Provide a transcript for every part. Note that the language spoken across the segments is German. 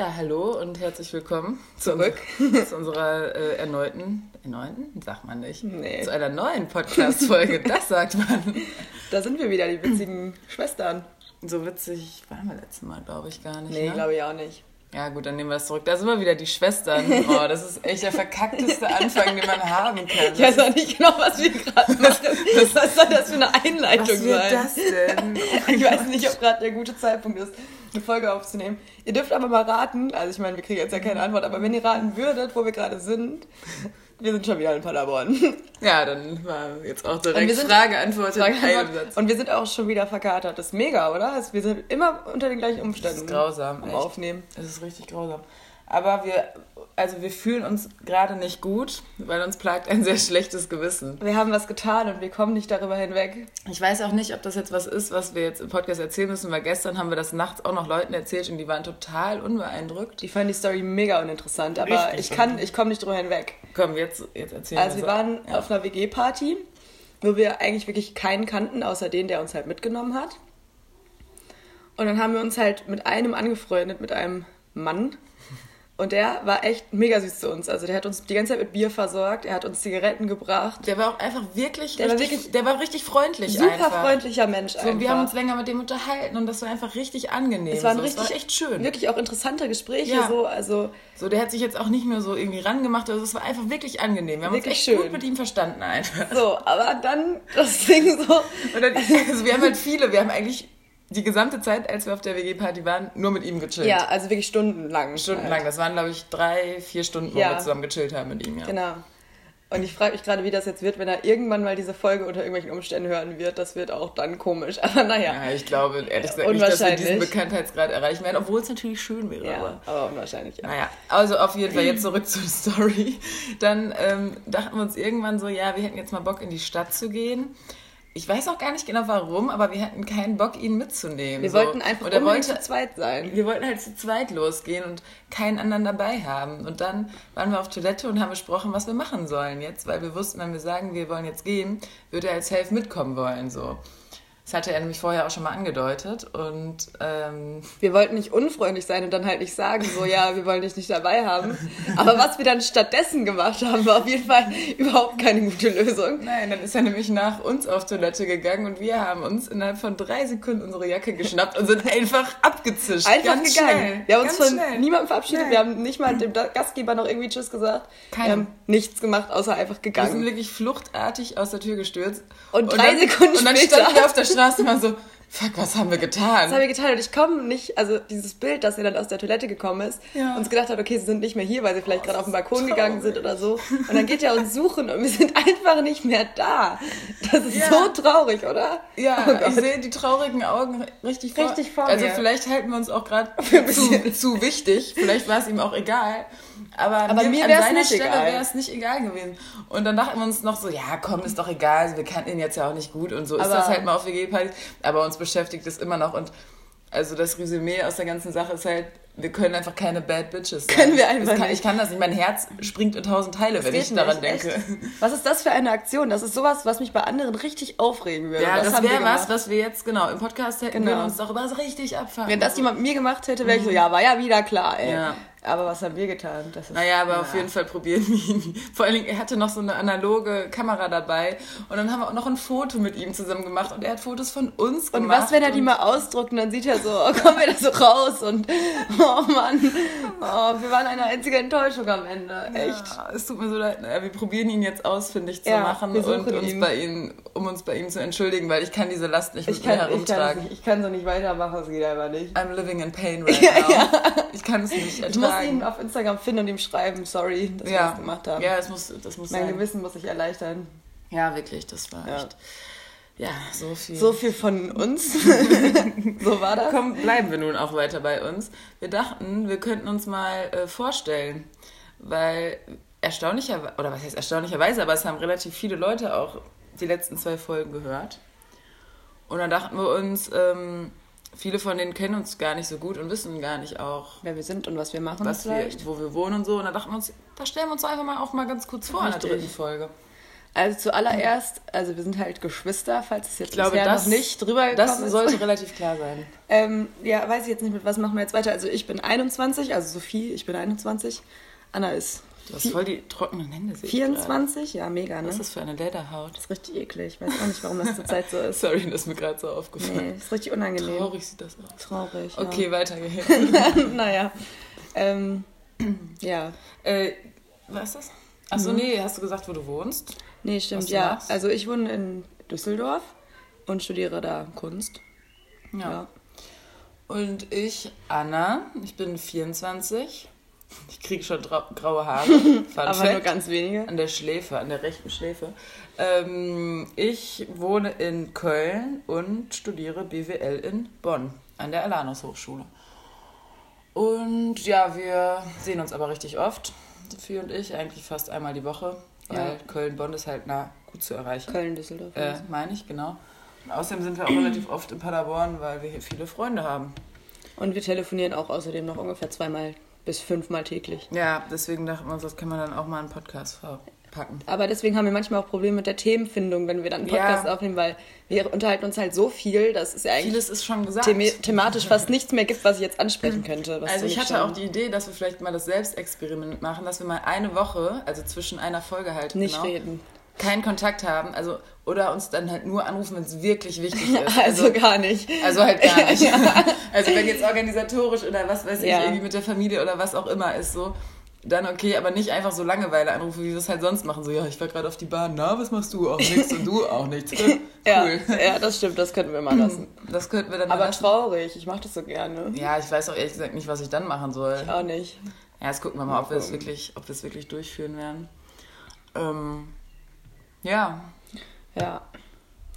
Ja, hallo und herzlich willkommen zurück zu unserer äh, erneuten, erneuten, sagt man nicht, Nee. zu einer neuen Podcast-Folge, das sagt man. Da sind wir wieder, die witzigen Schwestern. So witzig waren wir letztes Mal, glaube ich, gar nicht. Nee, ne? glaube ich auch nicht. Ja gut, dann nehmen wir das zurück. Da sind wir wieder die Schwestern. Oh, das ist echt der verkackteste Anfang, den man haben kann. Ich weiß auch nicht genau, was wir gerade machen. Was soll das für eine Einleitung Was sein? das denn? Ich weiß nicht, ob gerade der gute Zeitpunkt ist, eine Folge aufzunehmen. Ihr dürft aber mal raten, also ich meine, wir kriegen jetzt ja keine Antwort, aber wenn ihr raten würdet, wo wir gerade sind, wir sind schon wieder in Paderborn. Ja, dann war jetzt auch direkt wir sind- Frage, Antwort Frage, Antwort. Satz. Und wir sind auch schon wieder verkatert. Das ist mega, oder? Also Wir sind immer unter den gleichen Umständen. Das ist grausam, am echt. Aufnehmen. Es ist richtig grausam. Aber wir, also wir fühlen uns gerade nicht gut, weil uns plagt ein sehr schlechtes Gewissen. Wir haben was getan und wir kommen nicht darüber hinweg. Ich weiß auch nicht, ob das jetzt was ist, was wir jetzt im Podcast erzählen müssen, weil gestern haben wir das nachts auch noch Leuten erzählt und die waren total unbeeindruckt. Die fanden die Story mega uninteressant, aber Richtig ich kann, ich komme nicht drüber hinweg. Komm, jetzt, jetzt erzählen Also wir waren Ja. auf einer WG-Party, wo wir eigentlich wirklich keinen kannten, außer den, der uns halt mitgenommen hat. Und dann haben wir uns halt mit einem angefreundet, mit einem Mann. Und der war echt mega süß zu uns. Also der hat uns die ganze Zeit mit Bier versorgt, er hat uns Zigaretten gebracht. Der war auch einfach wirklich, Der war richtig, wirklich der war richtig freundlich Super einfach. freundlicher Mensch So, einfach. wir haben uns länger mit dem unterhalten und das war einfach richtig angenehm. es waren so. richtig, war echt schön. Wirklich auch interessante Gespräche Ja. so, also So, der hat sich jetzt auch nicht nur so irgendwie rangemacht, also es war einfach wirklich angenehm. Wir haben Wirklich uns echt gut schön. mit ihm verstanden einfach. so, aber dann das Ding so Und dann, also wir haben halt viele, wir haben eigentlich die gesamte Zeit, als wir auf der WG-Party waren, nur mit ihm gechillt. Ja, also wirklich stundenlang. Stundenlang. Das waren, glaube ich, drei, vier Stunden, wo Ja. wir zusammen gechillt haben mit ihm, ja. Genau. Und ich frage mich gerade, wie das jetzt wird, wenn er irgendwann mal diese Folge unter irgendwelchen Umständen hören wird. Das wird auch dann komisch. Aber naja. Ja, ich glaube, ehrlich gesagt, nicht, dass wir diesen Bekanntheitsgrad erreichen werden, obwohl es natürlich schön wäre. Ja, Aber aber unwahrscheinlich. Ja. Naja, also auf jeden Fall jetzt zurück zur Story. Dann ähm, dachten wir uns irgendwann so, ja, wir hätten jetzt mal Bock in die Stadt zu gehen. Ich weiß auch gar nicht genau warum, aber wir hatten keinen Bock, ihn mitzunehmen. Wir so. wollten einfach er unbedingt wollte, zu zweit sein. wir wollten halt zu zweit losgehen und keinen anderen dabei haben. Und dann waren wir auf Toilette und haben besprochen, was wir machen sollen jetzt, weil wir wussten, wenn wir sagen, wir wollen jetzt gehen, würde er als Helf mitkommen wollen. So. Das hatte er nämlich vorher auch schon mal angedeutet. Und ähm, Wir wollten nicht unfreundlich sein und dann halt nicht sagen, so, ja, wir wollen dich nicht dabei haben. Aber was wir dann stattdessen gemacht haben, war auf jeden Fall überhaupt keine gute Lösung. Nein, dann ist er nämlich nach uns auf Toilette gegangen und wir haben uns innerhalb von drei Sekunden unsere Jacke geschnappt und sind einfach abgezischt. Einfach Ganz gegangen. Schnell. Wir haben uns von schnell. niemandem verabschiedet. Nein. Wir haben nicht mal dem Gastgeber noch irgendwie Tschüss gesagt. Keinem. Wir haben nichts gemacht, außer einfach Wir sind gegangen. wirklich fluchtartig aus der Tür gestürzt. Und drei Sekunden Und dann später- standen wir auf der Straße mal so, fuck, was haben wir getan? Das haben wir getan und ich komme nicht, also dieses Bild, dass er dann aus der Toilette gekommen ist, Ja. uns gedacht hat, okay, sie sind nicht mehr hier, weil sie vielleicht gerade auf den Balkon traurig. gegangen sind oder so. Und dann geht er uns suchen und wir sind einfach nicht mehr da. Das ist Ja. so traurig, oder? Ja, Oh ich sehe die traurigen Augen richtig vor. Richtig vor Also mir. vielleicht halten wir uns auch gerade zu, zu wichtig. Vielleicht war es ihm auch egal. Aber, Aber mir nicht Stelle egal. wäre es nicht egal gewesen. Und dann dachten wir uns noch so, ja komm, ist doch egal. Also Wir kannten ihn jetzt ja auch nicht gut und so ist Aber- das halt mal auf WG-Partys. Aber uns beschäftigt es immer noch. Und also das Resümee aus der ganzen Sache ist halt, wir können einfach keine Bad Bitches sein. Können wir einfach Das kann, nicht. Ich kann das nicht. Mein Herz springt in tausend Teile, wenn Geht ich daran nicht, denke. echt. Was ist das für eine Aktion? Das ist sowas, was mich bei anderen richtig aufregen würde. Ja, das, wäre was, was wir jetzt genau im Podcast hätten Genau. wir uns darüber richtig abfahren. Wenn das jemand mit mir gemacht hätte, wäre ich so, ja, war ja wieder klar, ey. Ja. Aber was haben wir getan? Das ist, Naja, aber auf jeden Fall probieren wir ihn. Vor allen Dingen, er hatte noch so eine analoge Kamera dabei. Und dann haben wir auch noch ein Foto mit ihm zusammen gemacht. Und er hat Fotos von uns Und gemacht. was, wenn er die und- mal ausdruckt und dann sieht er so, oh, kommen wir da so raus und oh Mann, oh, wir waren eine einzige Enttäuschung am Ende. Echt. Ja, es tut mir so leid. Ja, Wir probieren ihn jetzt ausfindig zu Ja, machen und uns ihn. bei ihm, um uns bei ihm zu entschuldigen, weil ich kann diese Last nicht Ich mit mir kann, ich, kann herumtragen. nicht, ich kann so nicht weitermachen, es geht einfach nicht. I'm living in pain right Ja, now. Ich kann es nicht Ich ertragen. Muss ihn auf Instagram finden und ihm schreiben, sorry, dass wir ja. das gemacht haben. Ja, es muss, das muss mein sein. Gewissen muss sich erleichtern. Ja, wirklich, das war Ja. echt. Ja, so viel. So viel von uns. so war das. Komm, bleiben wir nun auch weiter bei uns. Wir dachten, wir könnten uns mal äh, vorstellen, weil erstaunlicherweise, oder was heißt erstaunlicherweise, aber es haben relativ viele Leute auch die letzten zwei Folgen gehört. Und dann dachten wir uns, ähm, viele von denen kennen uns gar nicht so gut und wissen gar nicht auch, Wer wir sind und was wir machen was wir, wo wir wohnen und so. Und dann dachten wir uns, da stellen wir uns einfach mal auch mal ganz kurz vor in der dritten Folge. Also zuallererst, also wir sind halt Geschwister, falls es jetzt Ich glaube, das, noch nicht drüber das gekommen ist. sollte relativ klar sein. Ähm, ja, weiß ich jetzt nicht, mit was machen wir jetzt weiter. Also ich bin 21, also Sophie, ich bin 21. Anna ist Du hast voll die trockenen Hände. sehe ich gerade. 24. Ja, mega, ne? Was ist das für eine Lederhaut? Das ist richtig eklig. Ich weiß auch nicht, warum das zurzeit so ist. Sorry, das ist mir gerade so Nee, aufgefallen. ist richtig unangenehm. Traurig sieht das aus. Traurig. Okay, weiter geht's. Ja. naja. Ähm, ja. äh, was ist das? Achso, nee, hast du gesagt, wo du wohnst? Nee, stimmt, ja. machst? Also ich wohne in Düsseldorf und studiere da Kunst. Ja. Und ich, Anna, ich bin 24. Ich kriege schon graue Haare. Aber Fact. nur ganz wenige. An der Schläfe, an der rechten Schläfe. Ähm, ich wohne in Köln und studiere BWL in Bonn an der Alanus Hochschule. Und ja, wir sehen uns aber richtig oft, Sophie und ich, eigentlich fast einmal die Woche, weil Ja. Köln-Bonn ist halt nah gut zu erreichen. Köln, Düsseldorf. Äh, meine ich, genau. Und außerdem sind wir auch relativ oft in Paderborn, weil wir hier viele Freunde haben. Und wir telefonieren auch außerdem noch ungefähr zweimal bis fünfmal täglich. Ja, deswegen dachten wir uns, das kann man dann auch mal in einen Podcast verpacken. Aber deswegen haben wir manchmal auch Probleme mit der Themenfindung, wenn wir dann einen Podcast Ja. aufnehmen, weil wir unterhalten uns halt so viel, dass es ja eigentlich Vieles ist schon gesagt. thema thematisch fast nichts mehr gibt, was ich jetzt ansprechen könnte. Also ich hatte auch die Idee, dass wir vielleicht mal das Selbstexperiment machen, dass wir mal eine Woche, also zwischen einer Folge halt nicht genau, reden. Keinen Kontakt haben, also oder uns dann halt nur anrufen, wenn es wirklich wichtig ist. Also, gar nicht. Also halt gar nicht. Also wenn jetzt organisatorisch oder was weiß ich, Ja. irgendwie mit der Familie oder was auch immer ist so, dann okay, aber nicht einfach so Langeweile anrufen, wie wir es halt sonst machen. So, ja, ich war gerade auf die Bahn, na, was machst du? Auch nichts und du auch nichts. Cool. Ja, ja, das stimmt, das könnten wir mal lassen. Das könnten wir dann mal Aber lassen. traurig, ich mache das so gerne. Ja, ich weiß auch ehrlich gesagt nicht, was ich dann machen soll. Auch nicht. Ja, jetzt gucken wir mal, ob wir es wirklich, ob wir es wirklich durchführen werden. Ähm, ja, Ja.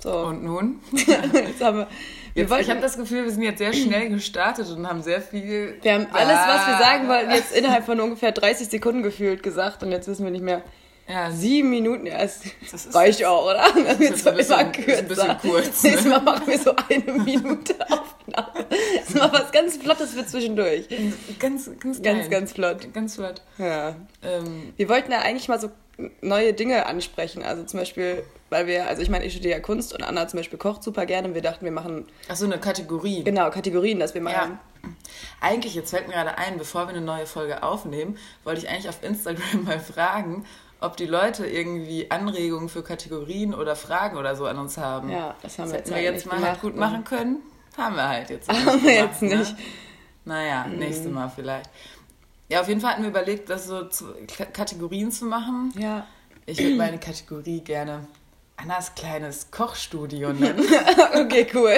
So, und nun? jetzt haben wir. Wir, Jetzt, ich habe das Gefühl, wir sind jetzt sehr schnell gestartet und haben sehr viel. wir haben alles, was wir sagen wollten, jetzt innerhalb von ungefähr 30 Sekunden gefühlt gesagt und jetzt wissen wir nicht mehr. Ja, sie. Sieben Minuten, ja, es Das ist- reicht auch, oder? Das ist ein bisschen- ist ein bisschen kürzer. kurz, ne? Nächstes Mal machen wir so eine Minute Aufnahme. Das ist mal was ganz Flottes für zwischendurch. Ganz, ganz, Ganz, ganz flott. Ganz flott. Ja. Ähm, Wir wollten ja eigentlich mal so neue Dinge ansprechen. Also zum Beispiel, weil wir, also ich meine, ich studiere ja Kunst und Anna zum Beispiel kocht super gerne. Und wir dachten, wir machen ach so, eine Kategorie. genau Kategorien, dass wir mal. Ja. Eigentlich, jetzt fällt mir gerade ein, bevor wir eine neue Folge aufnehmen, wollte ich eigentlich auf Instagram mal fragen, ob die Leute irgendwie Anregungen für Kategorien oder Fragen oder so an uns haben. Ja, das haben Das wir jetzt, wir halt jetzt mal halt gut ne? machen können. Haben wir halt jetzt Haben wir jetzt nicht. Ne? Naja, nächstes Mal vielleicht. Ja, auf jeden Fall hatten wir überlegt, das so zu, Kategorien zu machen. Ja. Ich würde meine Kategorie gerne Annas kleines Kochstudio nennen. okay, cool.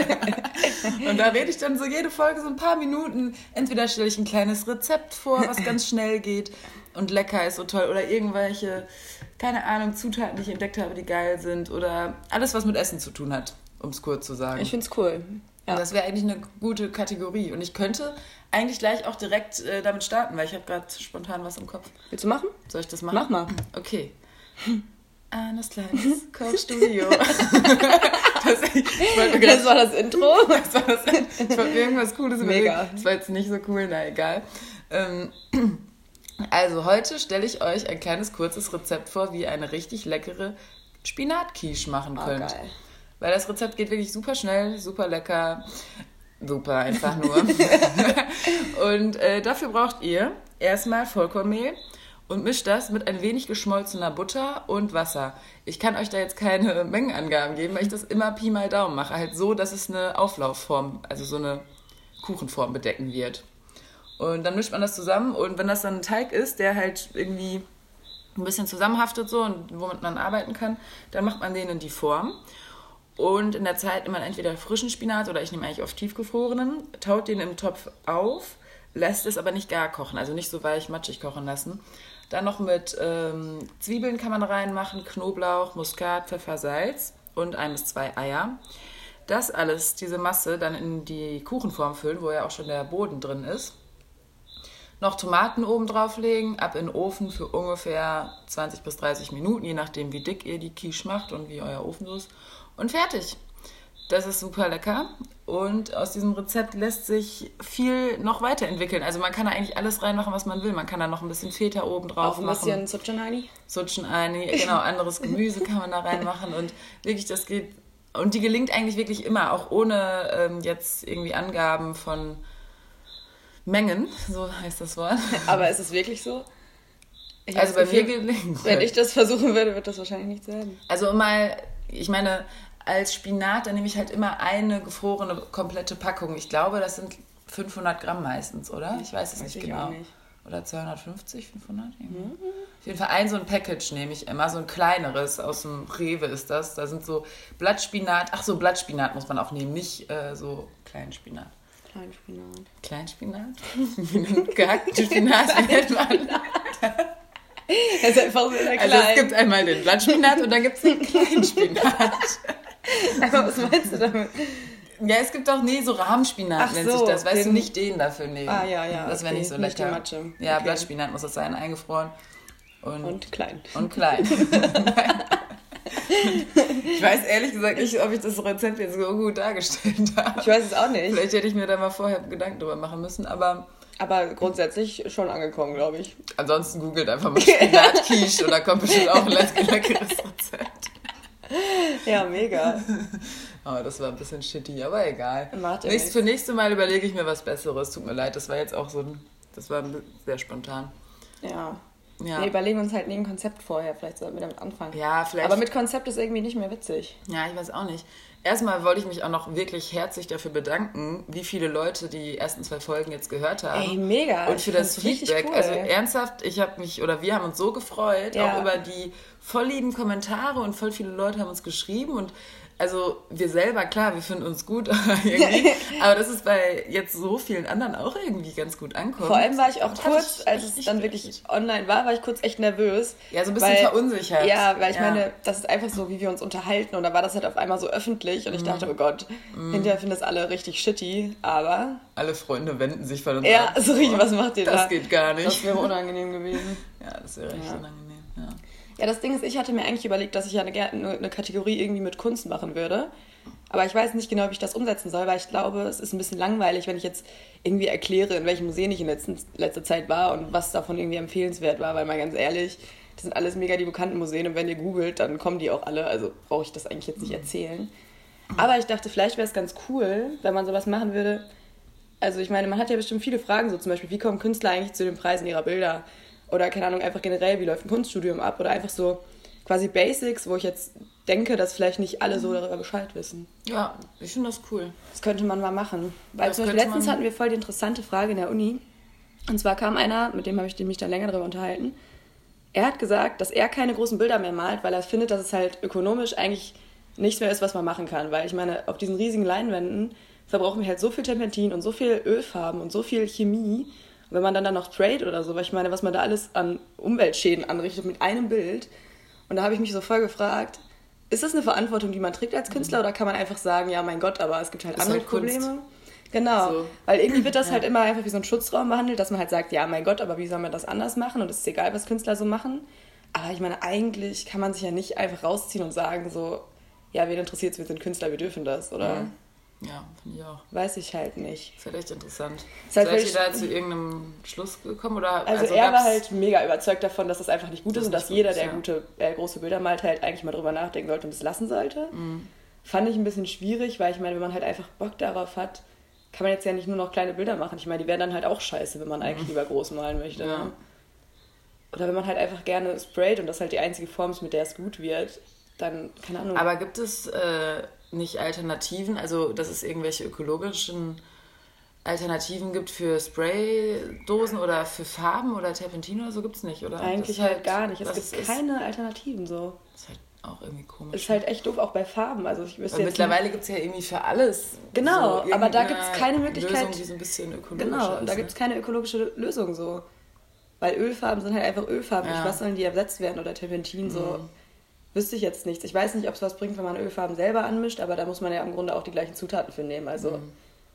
Und da rede ich dann so jede Folge so ein paar Minuten. Entweder stelle ich ein kleines Rezept vor, was ganz schnell geht und lecker ist so toll. Oder irgendwelche, keine Ahnung, Zutaten, die ich entdeckt habe, die geil sind. Oder alles, was mit Essen zu tun hat, um es kurz zu sagen. Ich find's cool. Und Ja. das wäre eigentlich eine gute Kategorie. Und ich könnte eigentlich gleich auch direkt äh, damit starten, weil ich habe gerade spontan was im Kopf. Willst du machen? Soll ich das machen? Mach mal. Okay. Annas kleines Kochstudio. das, Das war das Intro. das war das, ich wollte irgendwas Cooles Mega. überlegen. Das war jetzt nicht so cool, na egal. Ähm, also heute stelle ich euch ein kleines kurzes Rezept vor, wie ihr eine richtig leckere Spinatquiche machen Oh, könnt. geil. Weil das Rezept geht wirklich super schnell, super lecker. Super, einfach nur. und äh, dafür braucht ihr erstmal Vollkornmehl und mischt das mit ein wenig geschmolzener Butter und Wasser. Ich kann euch da jetzt keine Mengenangaben geben, weil ich das immer Pi mal Daumen mache. Halt so, dass es eine Auflaufform, also so eine Kuchenform bedecken wird. Und dann mischt man das zusammen und wenn das dann ein Teig ist, der halt irgendwie ein bisschen zusammenhaftet so und womit man arbeiten kann, dann macht man den in die Form. Und in der Zeit nimmt man entweder frischen Spinat oder ich nehme eigentlich oft tiefgefrorenen, taut den im Topf auf, lässt es aber nicht gar kochen, also nicht so weich matschig kochen lassen. Dann noch mit ähm, Zwiebeln kann man reinmachen, Knoblauch, Muskat, Pfeffer, Salz und ein bis zwei Eier. Das alles, diese Masse, dann in die Kuchenform füllen, wo ja auch schon der Boden drin ist. Noch Tomaten oben drauflegen, ab in den Ofen für ungefähr 20 bis 30 Minuten, je nachdem wie dick ihr die Quiche macht und wie euer Ofen so ist. Und fertig. Das ist super lecker. Und aus diesem Rezept lässt sich viel noch weiterentwickeln. Also man kann da eigentlich alles reinmachen, was man will. Man kann da noch ein bisschen Feta oben drauf Auch ein machen. bisschen Suchanani. Suchanani, genau, anderes Gemüse kann man da reinmachen. Und wirklich, das geht. Und die gelingt eigentlich wirklich immer, auch ohne ähm, jetzt irgendwie Angaben von Mengen, so heißt das Wort. Aber ist es wirklich so? Ich Also bei mir gelingt Wenn ich das versuchen würde, wird das wahrscheinlich nichts werden. Also mal, ich meine, als Spinat, dann nehme ich halt immer eine gefrorene komplette Packung. Ich glaube, das sind 500 Gramm meistens, oder? Ich weiß es Weiß nicht ich genau. nicht. Oder 250, 500? irgendwie. Auf jeden Fall ein so ein Package nehme ich immer, so ein kleineres, aus dem Rewe ist das. Da sind so Blattspinat, ach so, Blattspinat muss man auch nehmen, nicht äh, so Kleinspinat. Kleinspinat. Kleinspinat? Gehackte Spinat, nennt man? Das ist einfach sehr klein. Also es gibt einmal den Blattspinat und dann gibt es den Kleinspinat. Aber was meinst du damit? Ja, es gibt auch, nee, so Rahmspinat Ach nennt so, sich das. Weißt du, den- nicht den dafür nehmen. Ah, ja, ja, Das wäre okay, nicht so nicht lecker. die Matsche. Ja, Okay. Blattspinat muss das sein, eingefroren. Und, und, Und klein. klein. ich weiß ehrlich gesagt nicht, ob ich das Rezept jetzt so gut dargestellt habe. Ich weiß es auch nicht. Vielleicht hätte ich mir da mal vorher Gedanken drüber machen müssen, aber Aber grundsätzlich schon angekommen, glaube ich. ansonsten googelt einfach mal Spinat-Quiche oder kommt bestimmt auch ein leck- leckeres Rezept. Ja, mega. Oh, das war ein bisschen shitty, aber egal. Macht Nächst, für nächste Mal überlege ich mir was Besseres. Tut mir leid, das war jetzt auch so ein. Das war sehr spontan. Ja. Ja. Wir überlegen uns halt nie ein Konzept vorher. Vielleicht sollten wir damit anfangen. Ja, vielleicht. Aber mit Konzept ist irgendwie nicht mehr witzig. ja, ich weiß auch nicht. Erstmal wollte ich mich auch noch wirklich herzlich dafür bedanken, wie viele Leute die ersten zwei Folgen jetzt gehört haben. Ey, mega. Und für das Feedback. cool. Also ernsthaft, ich habe mich oder wir haben uns so gefreut, Ja. auch über die voll lieben Kommentare und voll viele Leute haben uns geschrieben und also wir selber, klar, wir finden uns gut irgendwie, aber das ist bei jetzt so vielen anderen auch irgendwie ganz gut ankommt. Vor allem war ich auch Das kurz, ich als es dann wirklich online war, war ich kurz echt nervös. Ja, so ein bisschen verunsichert. Ja, weil ich Ja. meine, das ist einfach so, wie wir uns unterhalten. Und da war das halt auf einmal so öffentlich. Und ich Mhm. dachte, oh Gott, hinterher finden das alle richtig shitty. Aber, Alle Freunde wenden sich von uns ja, ab. so richtig, was macht ihr da? Das geht gar Das nicht. wäre unangenehm gewesen. Ja, das wäre echt Ja. unangenehm. Ja. Das Ding ist, ich hatte mir eigentlich überlegt, dass ich ja eine, eine Kategorie irgendwie mit Kunst machen würde. Aber ich weiß nicht genau, wie ich das umsetzen soll, weil ich glaube, es ist ein bisschen langweilig, wenn ich jetzt irgendwie erkläre, in welchen Museen ich in letzten, letzter Zeit war und was davon irgendwie empfehlenswert war, weil mal ganz ehrlich, das sind alles mega die bekannten Museen und wenn ihr googelt, dann kommen die auch alle, also brauche ich das eigentlich jetzt nicht erzählen. Aber ich dachte, vielleicht wäre es ganz cool, wenn man sowas machen würde. Also ich meine, man hat ja bestimmt viele Fragen, so zum Beispiel, wie kommen Künstler eigentlich zu den Preisen ihrer Bilder? Oder keine Ahnung, einfach generell, wie läuft ein Kunststudium ab? Oder einfach so quasi Basics, wo ich jetzt denke, dass vielleicht nicht alle so darüber Bescheid wissen. ja, ich finde das cool. Das könnte man mal machen. Weil Das zum Beispiel letztens hatten wir voll die interessante Frage in der Uni. Und zwar kam einer, mit dem habe ich mich dann länger darüber unterhalten. Er hat gesagt, dass er keine großen Bilder mehr malt, weil er findet, dass es halt ökonomisch eigentlich nichts mehr ist, was man machen kann. Weil ich meine, auf diesen riesigen Leinwänden verbrauchen wir halt so viel Terpentin und so viel Ölfarben und so viel Chemie. Und wenn man dann, dann noch sprayt oder so, weil ich meine, was man da alles an Umweltschäden anrichtet mit einem Bild. Und da habe ich mich so voll gefragt, ist das eine Verantwortung, die man trägt als Künstler oder kann man einfach sagen, ja, mein Gott, aber es gibt halt Ist andere halt. Probleme? Genau, So. weil irgendwie wird das halt immer einfach wie so ein Schutzraum behandelt, dass man halt sagt, ja, mein Gott, aber wie soll man das anders machen und es ist egal, was Künstler so machen. Aber ich meine, eigentlich kann man sich ja nicht einfach rausziehen und sagen so, ja, wen interessiert's, wir sind Künstler, wir dürfen das, oder? Ja, finde ich auch. Weiß ich halt nicht. Ist halt echt interessant. Ist halt Seid ihr da zu irgendeinem Schluss gekommen? Oder, Also, er war halt mega überzeugt davon, dass das einfach nicht gut Das ist und dass jeder, ist, der ja. gute, äh, große Bilder malt, halt eigentlich mal drüber nachdenken sollte und es lassen sollte. Mhm. Fand ich ein bisschen schwierig, weil ich meine, wenn man halt einfach Bock darauf hat, kann man jetzt ja nicht nur noch kleine Bilder machen. Ich meine, die wären dann halt auch scheiße, wenn man eigentlich lieber groß malen möchte. Mhm. Ja. Ne? Oder wenn man halt einfach gerne sprayt und das halt die einzige Form ist, mit der es gut wird, dann, keine Ahnung. Aber gibt es äh, nicht Alternativen, also dass es irgendwelche ökologischen Alternativen gibt für Spraydosen oder für Farben oder Terpentin oder so gibt es nicht, oder? eigentlich ist halt gar nicht. Es gibt ist, keine Alternativen so. ist halt auch irgendwie komisch. Ist halt echt doof, auch bei Farben. Also ich wüsste mittlerweile gibt es ja irgendwie für alles. Genau, so aber da irgendeine gibt's keine Möglichkeit- Lösung, die so ein bisschen ökologisch Genau, ist. und da ne? gibt es keine ökologische Lösung so. Weil Ölfarben sind halt einfach Ölfarben. Ja. Nicht, was sollen die ersetzt werden oder Terpentin so. Mhm. Wüsste ich jetzt nichts. Ich weiß nicht, ob es was bringt, wenn man Ölfarben selber anmischt, aber da muss man ja im Grunde auch die gleichen Zutaten für nehmen. Also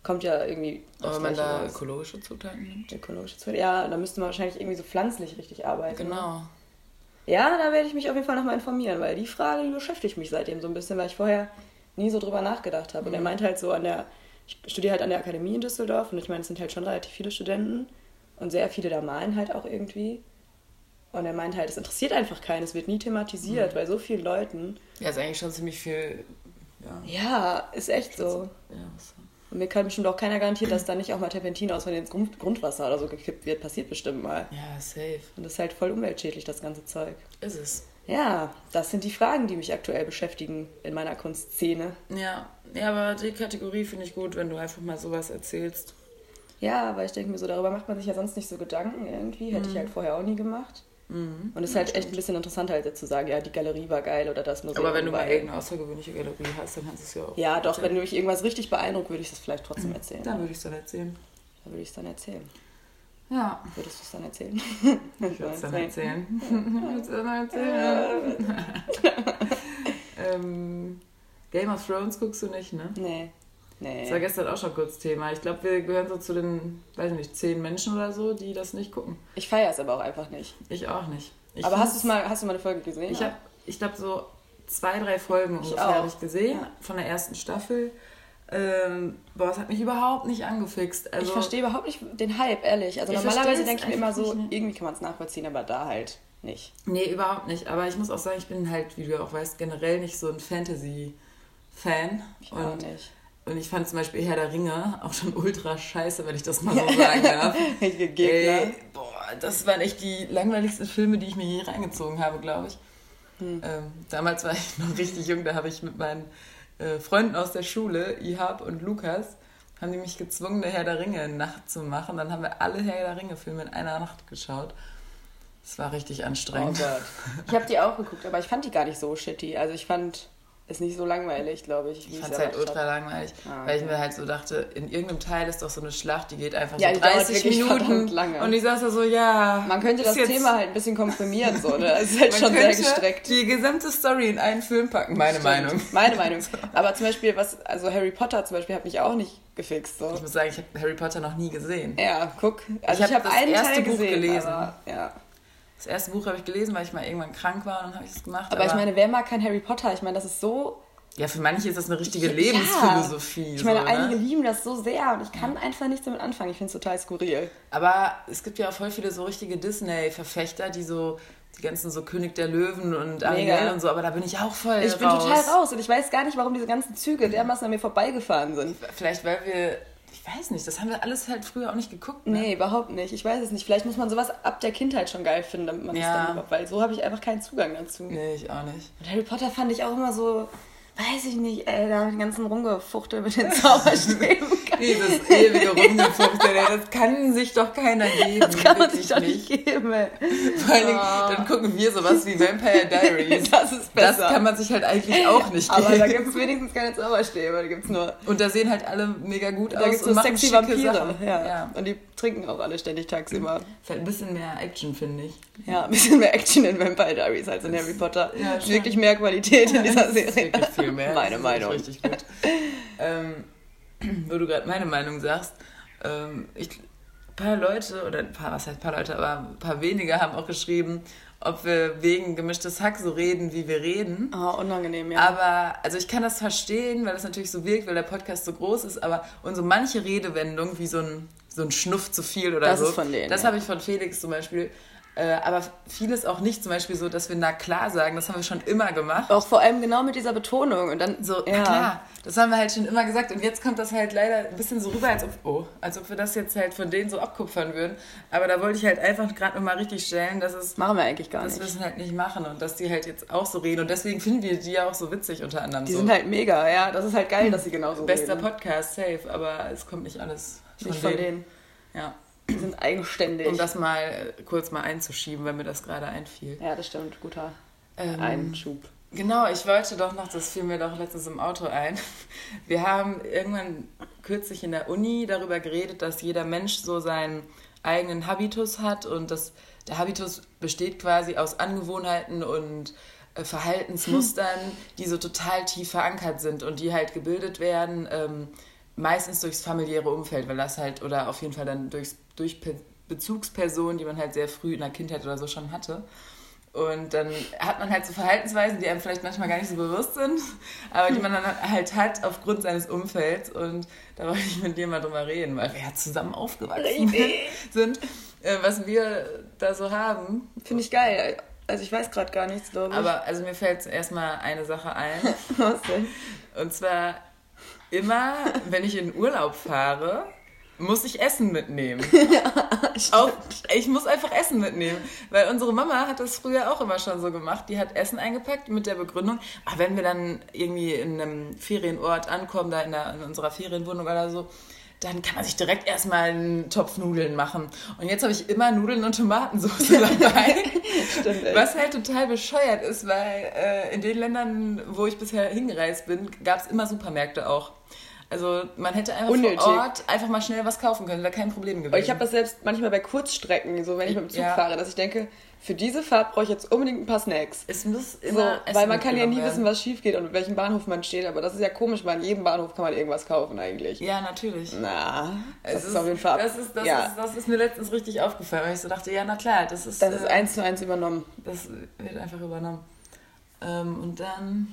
kommt ja irgendwie. Aber wenn man da raus. ökologische Zutaten nimmt. ökologische Zutaten. Ja, da müsste man wahrscheinlich irgendwie so pflanzlich richtig arbeiten. ne? Genau. Ja, da werde ich mich auf jeden Fall nochmal informieren, weil die Frage, die beschäftigt mich seitdem so ein bisschen, weil ich vorher nie so drüber nachgedacht habe. Und Mhm. er meint halt so an der ich studiere halt an der Akademie in Düsseldorf und ich meine, es sind halt schon relativ viele Studenten und sehr viele da malen halt auch irgendwie. Und er meint halt, es interessiert einfach keinen, es wird nie thematisiert Mhm. bei so vielen Leuten. Ja, ist eigentlich schon ziemlich viel. Ja, Ja, ist echt so. ja so. Und mir kann bestimmt auch keiner garantieren, dass da nicht auch mal Terpentin aus ins Grund Grundwasser oder so gekippt wird. Passiert bestimmt mal. ja safe. Und das ist halt voll umweltschädlich, das ganze Zeug. Ist es. Ja, das sind die Fragen, die mich aktuell beschäftigen in meiner Kunstszene. Ja, ja, aber die Kategorie finde ich gut, wenn du einfach mal sowas erzählst. Ja, aber ich denke mir so, darüber macht man sich ja sonst nicht so Gedanken irgendwie. Hätte ich halt vorher auch nie gemacht. Mhm. Und es ist halt echt ein bisschen interessanter, als jetzt zu sagen, ja, die Galerie war geil oder das Museum Aber wenn du mal irgendeine außergewöhnliche Galerie hast, dann kannst du es ja auch. Ja, doch, erzählen. wenn mich irgendwas richtig beeindruckt, würde ich das vielleicht trotzdem erzählen. Dann würde ich es dann erzählen. Dann würde ich es dann erzählen. Ja, Würdest du es dann erzählen? ich würde es dann erzählen. Ich würde es dann erzählen. ähm, Game of Thrones guckst du nicht, ne? Nee. Nee. Das war gestern auch schon kurz Thema. Ich glaube, wir gehören so zu den, weiß nicht, zehn Menschen oder so, die das nicht gucken. Ich feiere es aber auch einfach nicht. Ich auch nicht. Ich aber hast, mal, hast du mal eine Folge gesehen? Ich habe, ich glaube, so zwei, drei Folgen ungefähr auch. habe ich gesehen Ja. von der ersten Staffel. Ähm, boah, es hat mich überhaupt nicht angefixt. Also, ich verstehe überhaupt nicht den Hype, ehrlich. Also normalerweise denke ich mir immer so, nicht, irgendwie kann man es nachvollziehen, aber da halt nicht. Nee, überhaupt nicht. Aber ich muss auch sagen, ich bin halt, wie du ja auch weißt, generell nicht so ein Fantasy-Fan. Ich auch Und, nicht. Und ich fand zum Beispiel Herr der Ringe auch schon ultra scheiße, wenn ich das mal so sagen darf. Gegner. Ey, boah, das waren echt die langweiligsten Filme, die ich mir je reingezogen habe, glaube ich. Hm. Ähm, damals war ich noch richtig jung, da habe ich mit meinen äh, Freunden aus der Schule, Ihab und Lukas, haben die mich gezwungen, eine Herr der Ringe in Nacht zu machen. Dann haben wir alle Herr der Ringe-Filme in einer Nacht geschaut. Es war richtig Oh anstrengend. Gott. Ich habe die auch geguckt, aber ich fand die gar nicht so shitty. Also ich fand es nicht so langweilig, glaube ich. Ich fand es halt ultra hab. langweilig, Ah, weil ich mir halt so dachte, in irgendeinem Teil ist doch so eine Schlacht, die geht einfach Ja, so die dauert 30 wirklich Minuten. lange. Und ich saß da so, ja. Man könnte ist das Thema halt ein bisschen komprimieren, so, ne? Es ist halt Man schon sehr gestreckt. Die gesamte Story in einen Film packen, meine Stimmt. Meinung. Meine Meinung. Aber zum Beispiel, was, also Harry Potter zum Beispiel hat mich auch nicht gefixt. So. Ich muss sagen, ich habe Harry Potter noch nie gesehen. Ja, guck. Also Ich ich, hab habe das einen erste Teil Buch gesehen, gelesen. Aber, ja. Das erste Buch habe ich gelesen, weil ich mal irgendwann krank war und dann habe ich es gemacht. aber ich meine, wer mag kein Harry Potter? Ich meine, das ist so. ja, für manche ist das eine richtige Ja. Lebensphilosophie. Ich meine, so, einige ne? lieben das so sehr und ich kann einfach nichts damit anfangen. Ich finde es total skurril. Aber es gibt ja auch voll viele so richtige Disney-Verfechter, die so die ganzen so König der Löwen und Ariel und so, aber da bin ich auch voll Ich bin raus. total raus und ich weiß gar nicht, warum diese ganzen Züge dermaßen an mir vorbeigefahren sind. Vielleicht, weil wir, weiß nicht, das haben wir alles halt früher auch nicht geguckt. Ne? Nee, überhaupt nicht. Ich weiß es nicht. Vielleicht muss man sowas ab der Kindheit schon geil finden, damit man es Ja. dann überhaupt, weil so habe ich einfach keinen Zugang dazu. Nee, ich auch nicht. Und Harry Potter fand ich auch immer so, weiß ich nicht, ey, da den ganzen Rumgefuchtel mit den Zauberstäben. Dieses ewige Rumgefuchtel, ey, das kann sich doch keiner geben. Das kann man sich doch nicht geben, ey. Vor allen Dingen, dann gucken wir sowas wie Vampire Diaries. Das ist Das besser. kann man sich halt eigentlich auch nicht Aber da geben. gibt es wenigstens keine Zauberstäbe, da gibt es nur, Und da sehen halt alle mega gut da aus gibt's und so sexy Vampire. Ja. ja. Und die trinken auch alle ständig tagsüber. Ist halt ein bisschen mehr Action, finde ich. Ja, ein bisschen mehr Action in Vampire Diaries als in Harry Potter. Ja, wirklich mehr Qualität in dieser Das Serie. Viel mehr. Meine Das Meinung. Richtig gut. ähm, wo du gerade meine Meinung sagst, ähm, ich, ein paar Leute, oder ein paar, was heißt ein paar Leute, aber ein paar wenige haben auch geschrieben, ob wir wegen gemischtes Hack so reden, wie wir reden. Ah, unangenehm, ja. Aber, also ich kann das verstehen, weil das natürlich so wirkt, weil der Podcast so groß ist, aber und so manche Redewendung, wie so ein, so ein Schnuff zu viel oder Das so. ist von denen, Das ja. habe ich von Felix zum Beispiel. Äh, aber vieles auch nicht, zum Beispiel so, dass wir na klar sagen, das haben wir schon immer gemacht. auch vor allem genau mit dieser Betonung. Und dann So, ja. klar, das haben wir halt schon immer gesagt und jetzt kommt das halt leider ein bisschen so rüber, als ob, oh, als ob wir das jetzt halt von denen so abkupfern würden. Aber da wollte ich halt einfach gerade nochmal richtig stellen, dass es Machen wir eigentlich gar dass wir nicht. es halt nicht machen und dass die halt jetzt auch so reden und deswegen finden wir die ja auch so witzig unter anderem. Die so. sind halt mega, ja. Das ist halt geil, dass sie genauso Bester reden. Podcast, safe, aber es kommt nicht alles von, Nicht von denen. denen. Ja. Die sind eigenständig. Um das mal äh, kurz mal einzuschieben, weil mir das gerade einfiel. ja, das stimmt. Guter Ähm, Einschub. Genau, ich wollte doch noch, das fiel mir doch letztens im Auto ein. Wir haben irgendwann kürzlich in der Uni darüber geredet, dass jeder Mensch so seinen eigenen Habitus hat und dass der Habitus besteht quasi aus Angewohnheiten und äh, Verhaltensmustern, die so total tief verankert sind und die halt gebildet werden, ähm, meistens durchs familiäre Umfeld, weil das halt, oder auf jeden Fall dann durchs, durch Pe Bezugspersonen, die man halt sehr früh in der Kindheit oder so schon hatte. Und dann hat man halt so Verhaltensweisen, die einem vielleicht manchmal gar nicht so bewusst sind, aber die man dann halt hat aufgrund seines Umfelds. Und da wollte ich mit dir mal drüber reden, weil wir ja zusammen aufgewachsen sind, äh, was wir da so haben. Finde ich geil. Also ich weiß gerade gar nichts, glaube ich. Aber also mir fällt erstmal eine Sache ein. was denn? Und zwar immer, wenn ich in Urlaub fahre, muss ich Essen mitnehmen. ja, auch, ich muss einfach Essen mitnehmen. Weil unsere Mama hat das früher auch immer schon so gemacht. Die hat Essen eingepackt mit der Begründung, ach, wenn wir dann irgendwie in einem Ferienort ankommen, da in, der, in unserer Ferienwohnung oder so, dann kann man sich direkt erstmal einen Topf Nudeln machen. Und jetzt habe ich immer Nudeln und Tomatensauce dabei. Stimmt, was halt total bescheuert ist, weil äh, in den Ländern, wo ich bisher hingereist bin, gab es immer Supermärkte auch. Also man hätte einfach Unnötig. vor Ort einfach mal schnell was kaufen können, wäre kein Problem gewesen. Ich habe das selbst manchmal bei Kurzstrecken, so wenn ich mit dem Zug ja. fahre, dass ich denke, für diese Fahrt brauche ich jetzt unbedingt ein paar Snacks. Es muss immer so, Weil man kann ja nie werden. wissen, was schief geht und mit welchem Bahnhof man steht, aber das ist ja komisch, weil in jedem Bahnhof kann man irgendwas kaufen eigentlich. Ja, natürlich. Na, das es ist, auf jeden Fall. Das ist, das, ja. ist, das ist mir letztens richtig aufgefallen, weil ich so dachte, ja, na klar, das ist. Das ist äh, eins zu eins übernommen. Das wird einfach übernommen. Ähm, und dann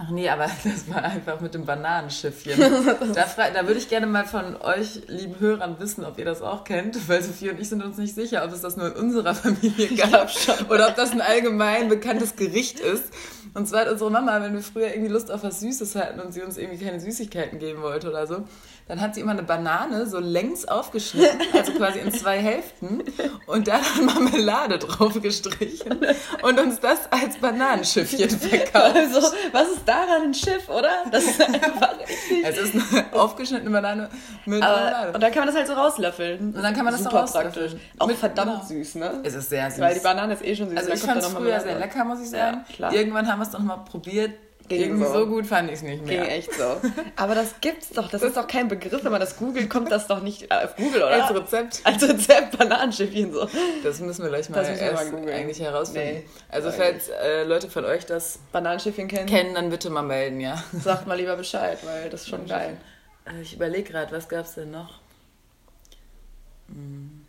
Ach nee, aber das war einfach mit dem Bananenschiffchen. da, da würde ich gerne mal von euch, lieben Hörern, wissen, ob ihr das auch kennt, weil Sophie und ich sind uns nicht sicher, ob es das nur in unserer Familie gab oder ob das ein allgemein bekanntes Gericht ist. Und zwar hat unsere Mama, wenn wir früher irgendwie Lust auf was Süßes hatten und sie uns irgendwie keine Süßigkeiten geben wollte oder so, dann hat sie immer eine Banane so längs aufgeschnitten, also quasi in zwei Hälften und da dann Marmelade drauf gestrichen und uns das als Bananenschiffchen verkauft. Also, was ist daran ein Schiff, oder? Das ist einfach richtig. Es ist eine aufgeschnittene Banane mit Aber, Marmelade. Und dann kann man das halt so rauslöffeln. Und dann kann man das Super so praktisch. Auch mit, verdammt genau. süß, ne? Es ist sehr süß. Weil die Banane ist eh schon süß. Also ich fand es früher sehr lecker, muss ich sagen. Ja, Irgendwann haben wir es doch mal probiert Ging Irgendwie so. so. gut fand ich es nicht mehr. Ging echt so. Aber das gibt's doch. Das ist doch kein Begriff. Wenn man das googelt, kommt das doch nicht äh, auf Google, oder? Als Rezept. Als Rezept Bananenschiffchen so. Das müssen wir gleich mal, das erst mal eigentlich herausfinden. Nee, also falls äh, Leute von euch das Bananenschiffchen kennen, kennen, dann bitte mal melden, ja. Sagt mal lieber Bescheid, weil das ist schon geil. Äh, ich überlege gerade, was gab's denn noch? Hm.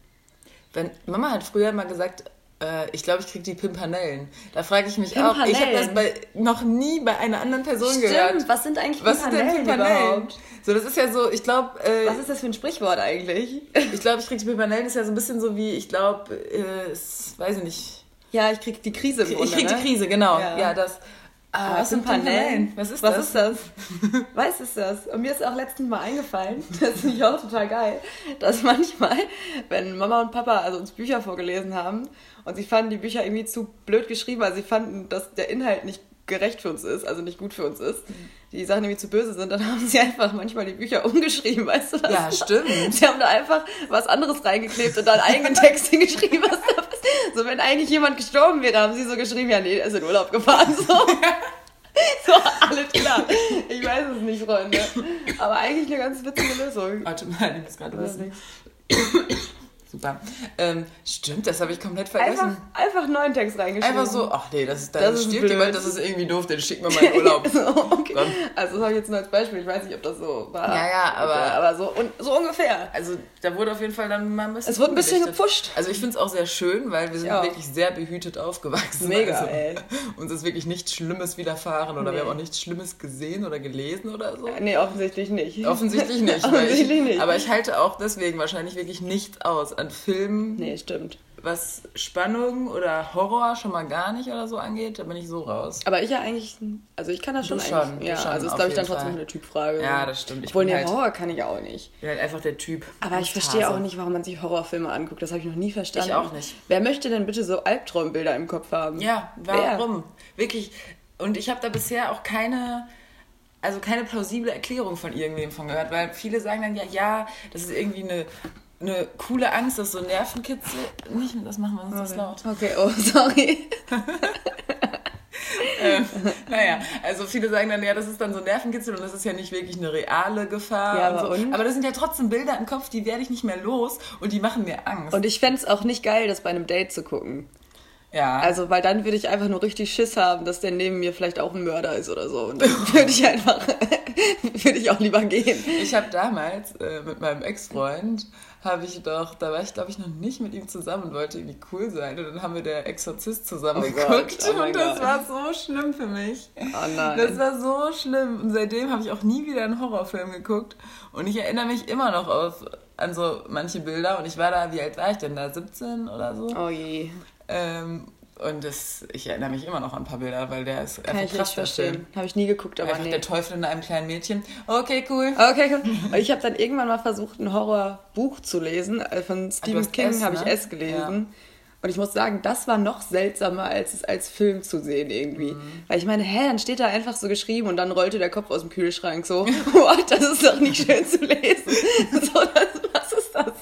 Wenn, Mama hat früher mal gesagt, äh, ich glaube, ich kriege die Pimpanellen. Da frage ich mich auch. Ich habe das bei, noch nie bei einer anderen Person Stimmt. gehört. Was sind eigentlich Was Pimpanellen, Was sind denn Pimpanellen? Überhaupt? So, das ist ja so, ich glaube... Äh, Was ist das für ein Sprichwort eigentlich? ich glaube, ich kriege die Pimpanellen ist ja so ein bisschen so wie, ich glaube, äh, weiß ich nicht... Ja, ich kriege die Krise im Ich kriege ne? die Krise, genau. Ja, ja das... Ah, was sind Panellen? Was ist Was das? Ist das? Was ist das? Und mir ist auch letztens mal eingefallen, das finde ich auch total geil, dass manchmal, wenn Mama und Papa also uns Bücher vorgelesen haben und sie fanden die Bücher irgendwie zu blöd geschrieben, weil sie fanden, dass der Inhalt nicht gerecht für uns ist, also nicht gut für uns ist, die Sachen irgendwie zu böse sind, dann haben sie einfach manchmal die Bücher umgeschrieben, weißt du das? Ja, stimmt. Sie haben da einfach was anderes reingeklebt und dann eigenen Text hingeschrieben, was da So, wenn eigentlich jemand gestorben wäre, haben sie so geschrieben, ja, nee, er ist in Urlaub gefahren, so. so, alles klar. Ich weiß es nicht, Freunde. Aber eigentlich eine ganz witzige Lösung. Warte mal, ich muss gerade wissen. Super. Ähm, stimmt, das habe ich komplett vergessen. Einfach, einfach neuen Text reingeschrieben. Einfach so, ach nee, das ist dann das stirbt jemand, das ist irgendwie doof, den schickt mir mal in Urlaub. so, okay. Also das habe ich jetzt nur als Beispiel, ich weiß nicht, ob das so war. Ja, ja, aber, aber so, un, so ungefähr. Also da wurde auf jeden Fall dann mal ein bisschen. Es wurde ein bisschen gepusht. Also ich finde es auch sehr schön, weil wir sind ja. wirklich sehr behütet aufgewachsen. Mega, also, ey. Uns ist wirklich nichts Schlimmes widerfahren oder nee. wir haben auch nichts Schlimmes gesehen oder gelesen oder so. Nee, offensichtlich nicht. Offensichtlich nicht. offensichtlich ich, nicht. Aber ich halte auch deswegen wahrscheinlich wirklich nichts aus an Filmen Nee, stimmt. Was Spannung oder Horror schon mal gar nicht oder so angeht, da bin ich so raus. Aber ich ja eigentlich, also ich kann das schon, schon Ja, schon, also ist glaube ich dann trotzdem Fall. eine Typfrage. Ja, das stimmt. Ich Obwohl, nee, halt, Horror kann ich auch nicht. Ich bin halt einfach der Typ. Aber ich verstehe auch nicht, warum man sich Horrorfilme anguckt. Das habe ich noch nie verstanden. Ich auch nicht. Wer möchte denn bitte so Albtraumbilder im Kopf haben? Ja, warum? Wer? Wirklich. Und ich habe da bisher auch keine also keine plausible Erklärung von irgendwem von gehört, weil viele sagen dann ja, ja, das ist irgendwie eine eine coole Angst, dass so Nervenkitzel. Nicht, das machen wir uns okay. laut. Okay, oh, sorry. ähm, naja, also viele sagen dann, ja, das ist dann so Nervenkitzel und das ist ja nicht wirklich eine reale Gefahr. Ja, aber, so. aber das sind ja trotzdem Bilder im Kopf, die werde ich nicht mehr los und die machen mir Angst. Und ich fände es auch nicht geil, das bei einem Date zu gucken. Ja. Also, weil dann würde ich einfach nur richtig Schiss haben, dass der neben mir vielleicht auch ein Mörder ist oder so. Und dann würde ich einfach, würde ich auch lieber gehen. Ich habe damals äh, mit meinem Ex-Freund, habe ich doch, da war ich glaube ich noch nicht mit ihm zusammen und wollte irgendwie cool sein. Und dann haben wir der Exorzist zusammen Oh geguckt. Oh und das Gott. war so schlimm für mich. Oh nein. Das war so schlimm. Und seitdem habe ich auch nie wieder einen Horrorfilm geguckt. Und ich erinnere mich immer noch auf, an so manche Bilder. Und ich war da, wie alt war ich denn da? 17 oder so? Oh je. Ähm, und das, ich erinnere mich immer noch an ein paar Bilder, weil der ist Kann einfach ich krass, verstehen. Habe ich nie geguckt, aber Einfach nee. der Teufel in einem kleinen Mädchen. Okay, cool. Okay, cool. Und ich habe dann irgendwann mal versucht, ein Horrorbuch zu lesen. Äh, Von Stephen King habe ich ne? S gelesen. Und ich muss sagen, das war noch seltsamer, als es als Film zu sehen irgendwie. Mhm. Weil ich meine, hä, dann steht da einfach so geschrieben und dann rollte der Kopf aus dem Kühlschrank so. What, das ist doch nicht schön zu lesen. So, das, was ist das?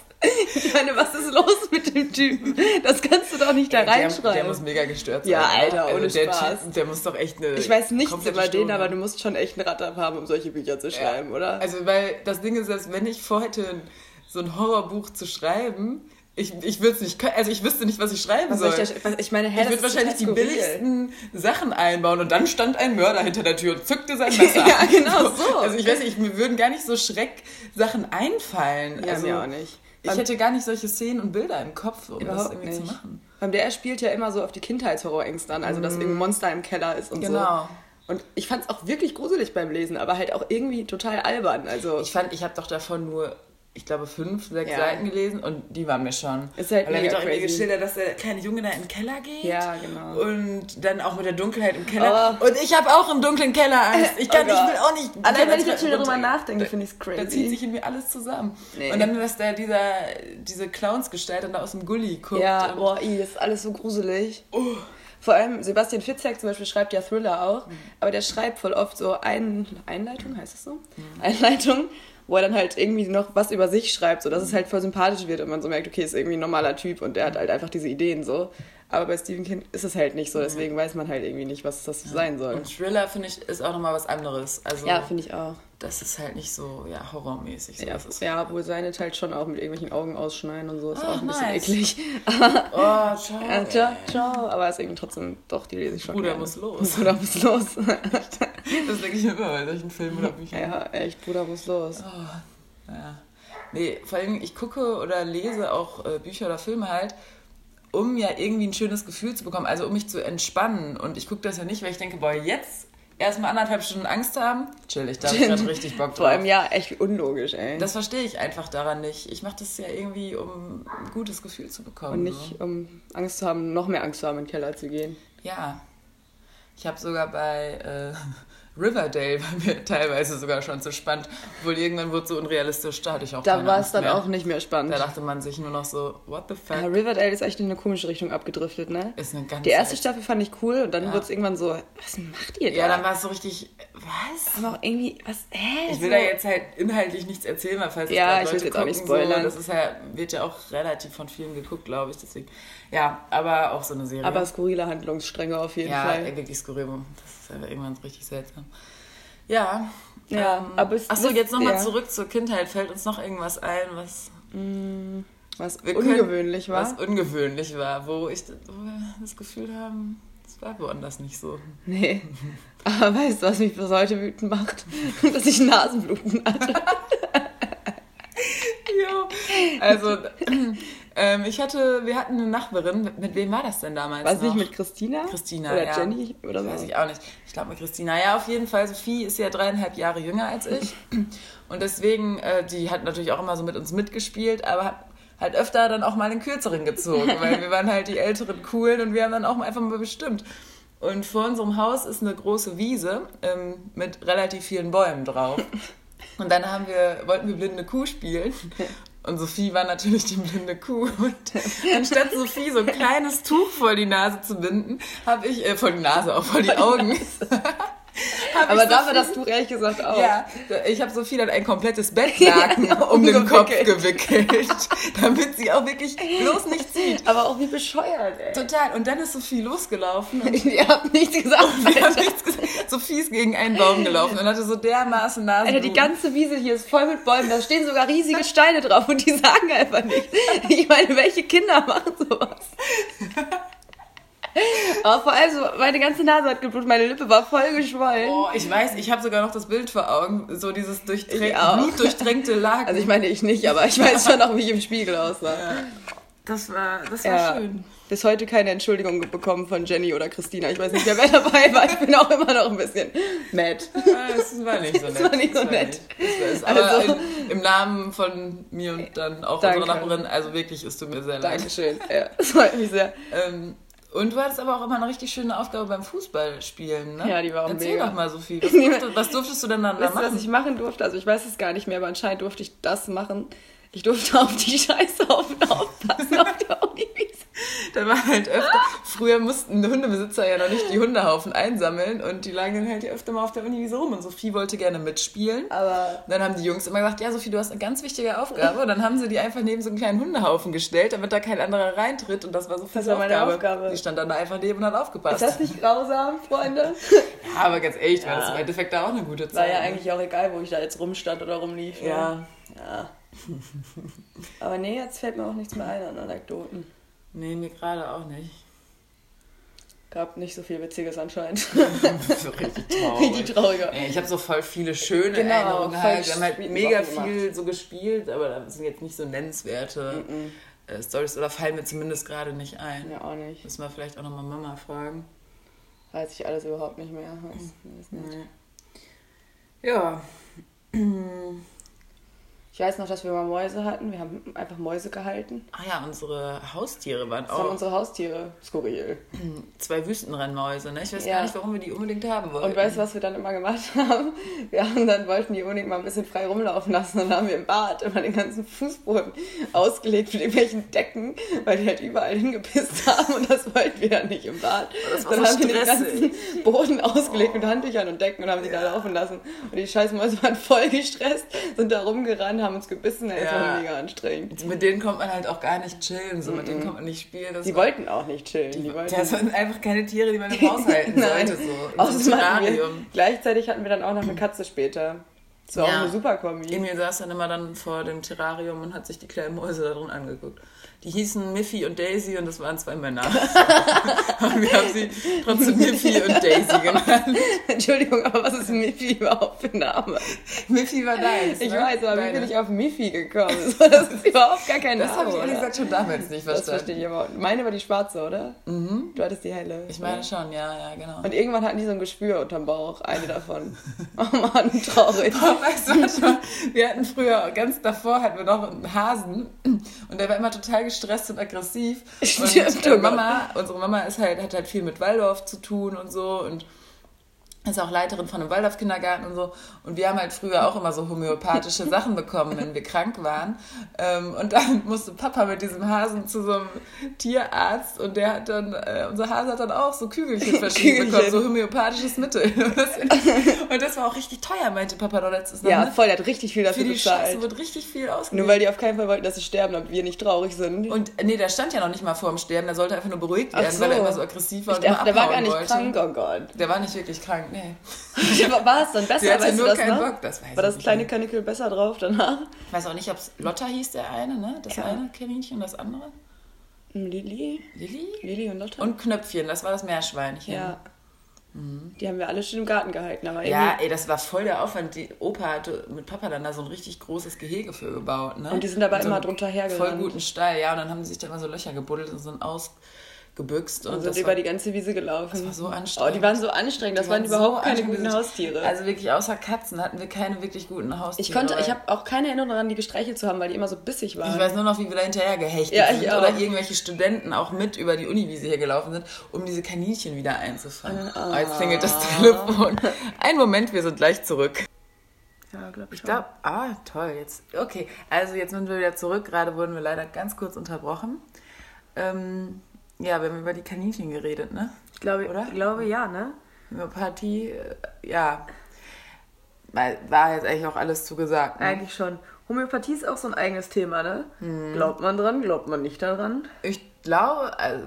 Ich meine, was ist los dem Typen? Das kannst du doch nicht da Der, der reinschreiben. muss mega gestört sein. Ja, oder? Alter, ohne der Spaß. Typ, der muss doch echt eine. ich weiß nichts über den, aber du musst schon echt einen Radar haben, um solche Bücher zu schreiben, oder? Also, weil das Ding ist, dass wenn ich vorhätte, so ein Horrorbuch zu schreiben, ich, ich würde es nicht können, also ich wüsste nicht, was ich schreiben Was soll. soll ich, da, ich meine, hä, ich würde wahrscheinlich die billigsten Sachen einbauen und dann stand ein Mörder hinter der Tür und zückte sein Messer. Ja, genau so. Also ich weiß nicht, mir würden gar nicht so Schrecksachen einfallen. Ja, also, mir auch nicht. Ich hätte gar nicht solche Szenen und Bilder im Kopf, um das irgendwie nicht. zu machen. Beim der spielt ja immer so auf die Kindheitshorrorängste an, also dass irgendein Monster im Keller ist und Mhm. Genau. so. Und ich fand es auch wirklich gruselig beim Lesen, aber halt auch irgendwie total albern. Also Ich fand, ich habe doch davon nur, ich glaube, fünf, sechs Ja. Seiten gelesen und die waren mir schon. Ist halt Weil mega wird auch irgendwie crazy. geschildert, dass der kleine Junge da in den Keller geht. Ja, genau. Und dann auch mit der Dunkelheit im Keller. Oh. Und ich habe auch im dunklen Keller Angst. Ich, kann, Oh ich will auch nicht. Allein wenn ich jetzt schon darüber nachdenke, finde ich es crazy. Da zieht sich mir alles zusammen. Nee. Und dann, dass da dieser, diese Clownsgestalt dann da aus dem Gully guckt. ja, boah, das ist alles so gruselig. Vor allem Sebastian Fitzek zum Beispiel schreibt ja Thriller auch, aber der schreibt voll oft so ein, Einleitung, heißt es so? Einleitung, wo er dann halt irgendwie noch was über sich schreibt, so dass es halt voll sympathisch wird und man so merkt, okay, ist irgendwie ein normaler Typ und der hat halt einfach diese Ideen so. Aber bei Stephen King ist es halt nicht so, deswegen weiß man halt irgendwie nicht, was das sein soll. und Thriller, finde ich, ist auch nochmal was anderes. Also, Ja, finde ich auch. Das ist halt nicht so ja, horrormäßig. So. Ja, ist, ja, obwohl seine halt schon auch mit irgendwelchen Augen ausschneiden und so, ist Ah, auch ein bisschen nice. eklig. Oh, ciao. Ja, ciao, ciao. Aber ist irgendwie trotzdem, doch, die lese ich schon. Bruder gerne. muss los. Bruder muss los. Das denke ich immer bei solchen Filmen oder Büchern. ja, echt, Bruder muss los. Ja. Nee, vor allem, ich gucke oder lese auch äh, Bücher oder Filme halt, um ja irgendwie ein schönes Gefühl zu bekommen, also um mich zu entspannen. Und ich gucke das ja nicht, weil ich denke, boah, jetzt erstmal anderthalb Stunden Angst haben, chill, ich da hab ich gerade richtig Bock drauf. Vor allem, ja, echt unlogisch, ey. Das verstehe ich einfach daran nicht. Ich mache das ja irgendwie, um ein gutes Gefühl zu bekommen. und nicht, um Angst zu haben, noch mehr Angst zu haben, in den Keller zu gehen. So. Ja. Ich habe sogar bei äh, Riverdale war mir teilweise sogar schon zu spannend, obwohl irgendwann wurde so unrealistisch, da hatte ich auch Da war es dann mehr. auch nicht mehr spannend. Da dachte man sich nur noch so, what the fuck? Ja, Riverdale ist echt in eine komische Richtung abgedriftet, ne? Ist eine ganz Die erste Staffel fand ich cool und dann Ja. wurde es irgendwann so, was macht ihr da? Ja, dann war es so richtig, was? aber auch irgendwie, was, hä? Ich will so, da jetzt halt inhaltlich nichts erzählen, weil falls es Ja, ich Leute jetzt auch nicht gucken, spoilern. So, das ist ja, wird ja auch relativ von vielen geguckt, glaube ich. Deswegen, ja, aber auch so eine Serie. aber skurrile Handlungsstränge auf jeden ja, Fall. ey, wirklich skurril. Das ist aber irgendwann richtig seltsam. Ja. Ja, ähm, aber es Achso, jetzt nochmal ja. zurück zur Kindheit. Fällt uns noch irgendwas ein, was, Was wir können- ungewöhnlich war. was ungewöhnlich war, wo, ich, wo wir das Gefühl haben, es war woanders nicht so. Nee. Aber weißt du, was mich bis heute wütend macht? Dass ich Nasenbluten hatte. Jo. Also, ähm, ich hatte, wir hatten eine Nachbarin, mit, mit wem war das denn damals? Was nicht noch? mit Christina? Christina, Oder ja. Jenny oder so? Weiß ich auch nicht. Ich glaube mit Christina. Ja, auf jeden Fall. Sophie ist ja dreieinhalb Jahre jünger als ich. Und deswegen, äh, die hat natürlich auch immer so mit uns mitgespielt, aber hat halt öfter dann auch mal den Kürzeren gezogen, weil wir waren halt die älteren Coolen und wir haben dann auch einfach mal bestimmt. Und vor unserem Haus ist eine große Wiese ähm, mit relativ vielen Bäumen drauf. Und dann haben wir, wollten wir blinde Kuh spielen. Und Sophie war natürlich die blinde Kuh. Und anstatt Sophie so ein kleines Tuch vor die Nase zu binden, habe ich, äh, vor die Nase, auch vor die Augen. Aber ich dafür Sophie- das Tuch ehrlich gesagt auch. ja, ich habe Sophie dann ein komplettes Bettlaken um den Kopf gewickelt, damit sie auch wirklich bloß nichts sieht. Aber auch wie bescheuert, ey. Total. Und dann ist Sophie losgelaufen und Ihr habt nichts gesagt. wir haben nichts gesagt. Sophie ist gegen einen Baum gelaufen und hatte so dermaßen Nasen. Alter, die ganze Wiese hier ist voll mit Bäumen. Da stehen sogar riesige Steine drauf und die sagen einfach nichts. Ich meine, welche Kinder machen sowas? Aber vor allem so, meine ganze Nase hat geblutet, meine Lippe war voll geschwollen. Oh, ich weiß, ich habe sogar noch das Bild vor Augen, so dieses blutdurchtränkte Laken. Also ich meine ich nicht, aber ich weiß schon noch, wie ich im Spiegel aussah. das war, das war Ja. schön. Bis heute keine Entschuldigung bekommen von Jenny oder Christina. Ich weiß nicht, wer, wer dabei war. Ich bin auch immer noch ein bisschen mad. Ja, Das war nicht so nett. war nicht so nett. Das es. Aber Also- in, im Namen von mir und dann auch Danke. unserer Nachbarin, also wirklich, es tut mir sehr leid. Dankeschön. Ja, das freut mich sehr. Ähm, und du hattest aber auch immer eine richtig schöne Aufgabe beim Fußballspielen, ne? Ja, die war auch Erzähl mega. doch mal so viel. Was, durfte, was durftest du denn dann da Weißt du, was machen? ich machen durfte? Also ich weiß es gar nicht mehr, aber anscheinend durfte ich das machen. Ich durfte auf die Scheißhaufen aufpassen auf der Uniwiese. Da war halt öfter, früher mussten Hundebesitzer ja noch nicht die Hundehaufen einsammeln und die lagen dann halt ja öfter mal auf der Uniwiese rum und Sophie wollte gerne mitspielen. Aber Dann haben die Jungs immer gesagt, ja Sophie, du hast eine ganz wichtige Aufgabe. Und dann haben sie die einfach neben so einen kleinen Hundehaufen gestellt, damit da kein anderer reintritt. Und das war Sophies Das war meine Aufgabe. Die stand dann da einfach neben und hat aufgepasst. ist das nicht grausam, Freunde? ja, aber ganz ehrlich, war Ja. das im Endeffekt da auch eine gute Zeit. War ja eigentlich auch egal, wo ich da jetzt rumstand oder rumlief. ne? Ja. ja. Aber nee, jetzt fällt mir auch nichts mehr ein an Anekdoten. Nee, mir gerade auch nicht. Gab nicht so viel Witziges anscheinend. so richtig traurig. Richtig trauriger. Ey, Ich habe so voll viele schöne Genau, Erinnerungen halt. Wir haben halt mega viel so gespielt, aber das sind jetzt nicht so nennenswerte äh, Stories oder fallen mir zumindest gerade nicht ein. Ja, auch nicht. Müssen wir vielleicht auch nochmal Mama fragen. Weiß ich alles überhaupt nicht mehr. Weiß, weiß nicht. Nee. Ja. Ich weiß noch, dass wir mal Mäuse hatten. Wir haben einfach Mäuse gehalten. Ah ja, unsere Haustiere waren Das waren auch unsere Haustiere. Skurril. zwei Wüstenrennmäuse. Ne? Ich weiß Ja. gar nicht, warum wir die unbedingt haben wollten. Und weißt du, was wir dann immer gemacht haben? Wir haben dann wollten die unbedingt mal ein bisschen frei rumlaufen lassen. Dann haben wir im Bad immer den ganzen Fußboden ausgelegt mit irgendwelchen Decken, weil die halt überall hingepisst haben und das wollten wir dann nicht im Bad. das war dann so haben wir den ganzen Boden ausgelegt mit Handtüchern und Decken und haben sie da laufen lassen. Und die scheiß Mäuse waren voll gestresst, sind da rumgerannt, haben uns gebissen. Ey, Das Ja. war mega anstrengend. mit denen kommt man halt auch gar nicht chillen, so mit denen kommt man nicht spielen. Das Die war- wollten auch nicht chillen. Die wollten das sind einfach keine Tiere, die man im Haus halten sollte. So. Hatten wir, Terrarium. gleichzeitig hatten wir dann auch noch eine Katze später. Das war auch Ja. eine super Kombi. Emil saß dann immer dann vor dem Terrarium und hat sich die kleinen Mäuse da drin angeguckt. Die hießen Miffy und Daisy und das waren zwei Männer. Aber wir haben sie trotzdem Miffy und Daisy genannt. Entschuldigung, aber was ist Miffy überhaupt für ein Name? Miffy war deins. Ich ne? weiß, aber wie Deine. bin ich auf Miffy gekommen? Das ist überhaupt gar kein Das habe Name. ich ehrlich gesagt schon damals nicht Das verstanden. verstehe ich aber. auch. Meine war die schwarze, oder? Mhm. Du hattest die helle. Ich meine schon, ja, ja, genau. Und irgendwann hatten die so ein Gespür unterm Bauch, eine davon. Oh Mann, traurig. Weißt du, warte mal, wir hatten früher, ganz davor hatten wir noch einen Hasen und der war immer total gestresst und aggressiv. Und äh, oh. Mama, unsere Mama ist halt, hat halt viel mit Waldorf zu tun und so und ist auch Leiterin von einem Waldorf-Kindergarten und so. Und wir haben halt früher auch immer so homöopathische Sachen bekommen, wenn wir krank waren. Ähm, Und dann musste Papa mit diesem Hasen zu so einem Tierarzt und der hat dann, äh, unser Hase hat dann auch so Kügelchen verschrieben bekommen, so homöopathisches Mittel. Und das, und das war auch richtig teuer, meinte Papa doch letztes Mal. Ja, ne? voll, der hat richtig viel Für dafür die Scheiße bezahlt. wird richtig viel ausgegeben. Nur weil die auf keinen Fall wollten, dass sie sterben, damit wir nicht traurig sind. und nee, der stand ja noch nicht mal vor dem Sterben, der sollte einfach nur beruhigt werden, so. weil er immer so aggressiv war ich und immer dachte, der war gar nicht wollte. krank, oh Gott. Der war nicht wirklich krank, nee. Aber war es dann besser, Der hatte weißt nur das keinen? Bock, das weiß War das kleine nicht. Kanickel besser drauf danach? Ich weiß auch nicht, ob es Lotta hieß, der eine, ne? Das Ja. eine Kaninchen, das andere. Lilly? Lilly? Lilly und Lotte? Und Knöpfchen, das war das Meerschweinchen. ja. Die haben wir alle schön im Garten gehalten, aber Ja, ey, das war voll der Aufwand. Die Opa hatte mit Papa dann da so ein richtig großes Gehege für gebaut, ne? Und die sind aber Mit so immer drunter hergerannt. Voll guten Stall, ja. Und dann haben sie sich da immer so Löcher gebuddelt und sind ausgebüxt. Und, und das sind war, über die ganze Wiese gelaufen. das war so Oh, anstrengend. die waren so anstrengend. Das Die waren, waren überhaupt so keine anstrengend. guten Haustiere. Also wirklich, außer Katzen hatten wir keine wirklich guten Haustiere. ich konnte, ich habe auch keine Erinnerung daran, die gestreichelt zu haben, weil die immer so bissig waren. Ich weiß nur noch, wie wir da hinterher gehechtet Ja, sind auch. oder irgendwelche Studenten auch mit über die Uniwiese hier gelaufen sind, um diese Kaninchen wieder einzufangen. Ah. Oh, jetzt klingelt das Telefon. Ein Moment, wir sind gleich zurück. ja, glaube ich. Ich glaube, ah, toll, jetzt. Okay, also jetzt sind wir wieder zurück. Gerade wurden wir leider ganz kurz unterbrochen. Ähm, ja, wir haben über die Kaninchen geredet, ne? ich glaube, oder? ich glaube ja, ne? Homöopathie, äh, ja. War jetzt eigentlich auch alles zugesagt. Ne? Eigentlich schon. Homöopathie ist auch so ein eigenes Thema, ne? Hm. Glaubt man dran, glaubt man nicht daran. Ich glaube, also,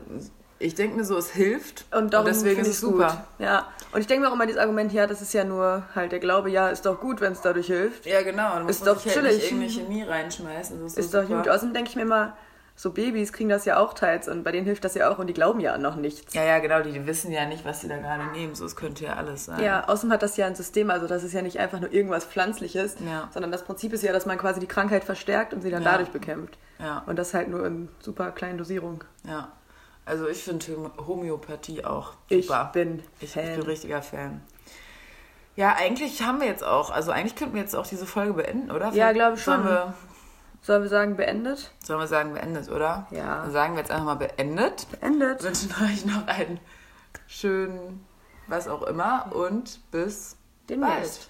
ich denke mir so, es hilft. Und darum deswegen ist es super. Gut. Ja. Und ich denke mir auch immer dieses Argument, ja, das ist ja nur halt der Glaube, ja, ist doch gut, wenn es dadurch hilft. Ja, genau. Musst Ist doch halt nicht chillig. irgendeine Chemie reinschmeißen. Ist, Ist so doch gut. Außerdem denke ich mir immer, so Babys kriegen das ja auch teils und bei denen hilft das ja auch und die glauben ja noch nichts. Ja, ja, genau, die, die wissen ja nicht, was sie da gerade nehmen. So, es könnte ja alles sein. Ja, außerdem hat das ja ein System, also das ist ja nicht einfach nur irgendwas Pflanzliches, Ja. sondern das Prinzip ist ja, dass man quasi die Krankheit verstärkt und sie dann Ja. dadurch bekämpft. Ja. Und das halt nur in super kleinen Dosierung. Ja. Also ich finde Homö- Homöopathie auch Ich super. bin ich, ich Fan. bin richtiger Fan. Ja, eigentlich haben wir jetzt auch, also eigentlich könnten wir jetzt auch diese Folge beenden, oder? Ja, glaube ich schon. wir, Sollen wir sagen, beendet? sollen wir sagen beendet, oder? Ja. Dann sagen wir jetzt einfach mal beendet. Beendet. wünschen euch noch einen schönen, was auch immer und bis Demnächst. bald.